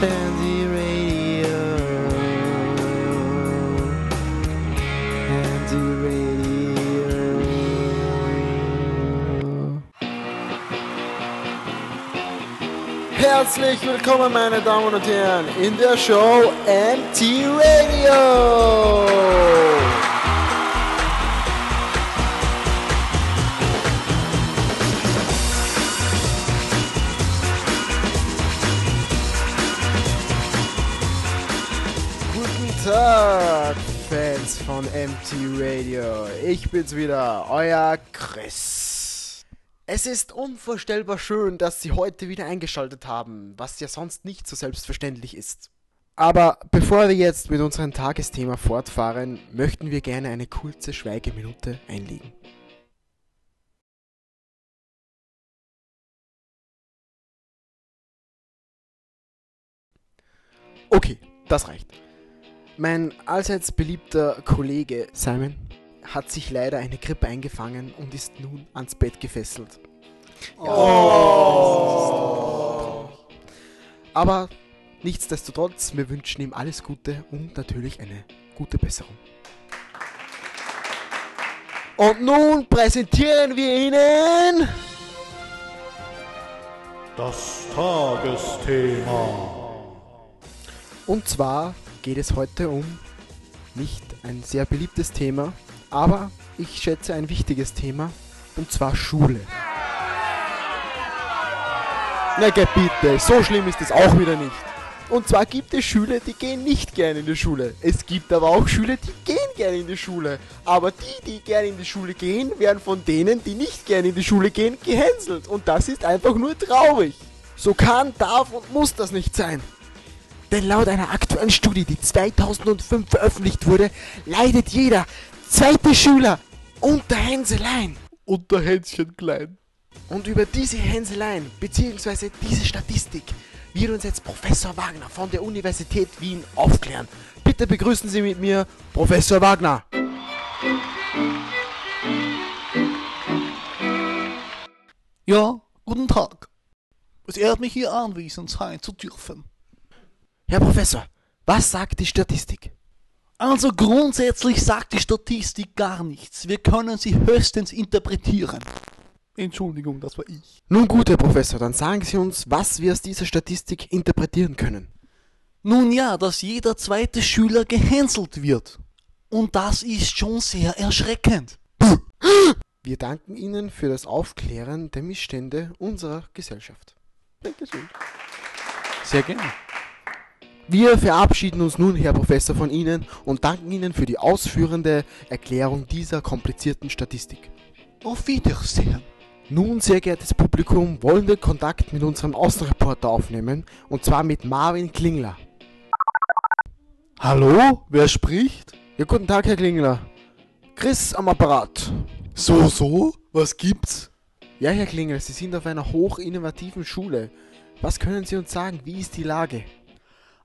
Fancy Radio. Fancy Radio. Herzlich willkommen, meine Damen und Herren, in der Show MT Radio. Tag, Fans von MT Radio. Ich bin's wieder, euer Chris. Es ist unvorstellbar schön, dass Sie heute wieder eingeschaltet haben, was ja sonst nicht so selbstverständlich ist. Aber bevor wir jetzt mit unserem Tagesthema fortfahren, möchten wir gerne eine kurze Schweigeminute einlegen. Okay, das reicht. Mein allseits beliebter Kollege Simon hat sich leider eine Grippe eingefangen und ist nun ans Bett gefesselt. Oh. Aber nichtsdestotrotz, wir wünschen ihm alles Gute und natürlich eine gute Besserung. Und nun präsentieren wir Ihnen Das Tagesthema. Und zwar geht es heute um nicht ein sehr beliebtes Thema, aber ich schätze ein wichtiges Thema, und zwar Schule. Na geh bitte, so schlimm ist es auch wieder nicht. Und zwar gibt es Schüler, die gehen nicht gerne in die Schule. Es gibt aber auch Schüler, die gehen gerne in die Schule. Aber die, die gerne in die Schule gehen, werden von denen, die nicht gerne in die Schule gehen, gehänselt. Und das ist einfach nur traurig. So kann, darf und muss das nicht sein. Denn laut einer aktuellen Studie, die 2005 veröffentlicht wurde, leidet jeder zweite Schüler unter Hänseleien. Unter Hänschen klein. Und über diese Hänseleien bzw. diese Statistik wird uns jetzt Professor Wagner von der Universität Wien aufklären. Bitte begrüßen Sie mit mir Professor Wagner. Ja, guten Tag. Es ehrt mich hier anwesend sein zu dürfen. Herr Professor, was sagt die Statistik? Also grundsätzlich sagt die Statistik gar nichts. Wir können sie höchstens interpretieren. Entschuldigung, das war ich. Nun gut, Herr Professor, dann sagen Sie uns, was wir aus dieser Statistik interpretieren können. Nun ja, dass jeder zweite Schüler gehänselt wird. Und das ist schon sehr erschreckend. Wir danken Ihnen für das Aufklären der Missstände unserer Gesellschaft. Dankeschön. Sehr gerne. Wir verabschieden uns nun, Herr Professor, von Ihnen und danken Ihnen für die ausführende Erklärung dieser komplizierten Statistik. Auf Wiedersehen. Nun, sehr geehrtes Publikum, wollen wir Kontakt mit unserem Außenreporter aufnehmen, und zwar mit Marvin Klingler. Hallo? Wer spricht? Ja, guten Tag, Herr Klingler. Chris am Apparat. So, so? Was gibt's? Ja, Herr Klingler, Sie sind auf einer hochinnovativen Schule. Was können Sie uns sagen? Wie ist die Lage?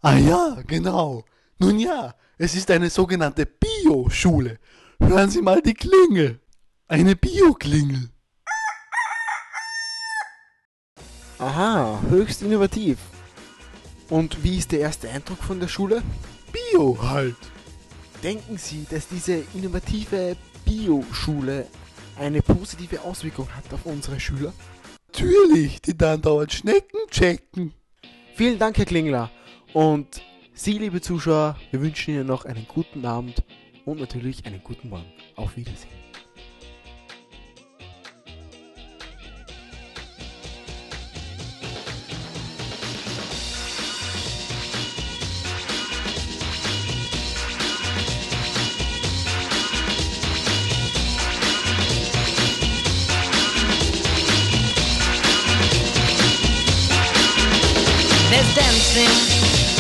Ah ja, genau. Nun ja, es ist eine sogenannte Bio-Schule. Hören Sie mal die Klingel. Eine Bio-Klingel. Aha, höchst innovativ. Und wie ist der erste Eindruck von der Schule? Bio halt. Denken Sie, dass diese innovative Bio-Schule eine positive Auswirkung hat auf unsere Schüler? Natürlich, die dann dauernd Schnecken checken. Vielen Dank, Herr Klingler. Und Sie, liebe Zuschauer, wir wünschen Ihnen noch einen guten Abend und natürlich einen guten Morgen. Auf Wiedersehen. There's dancing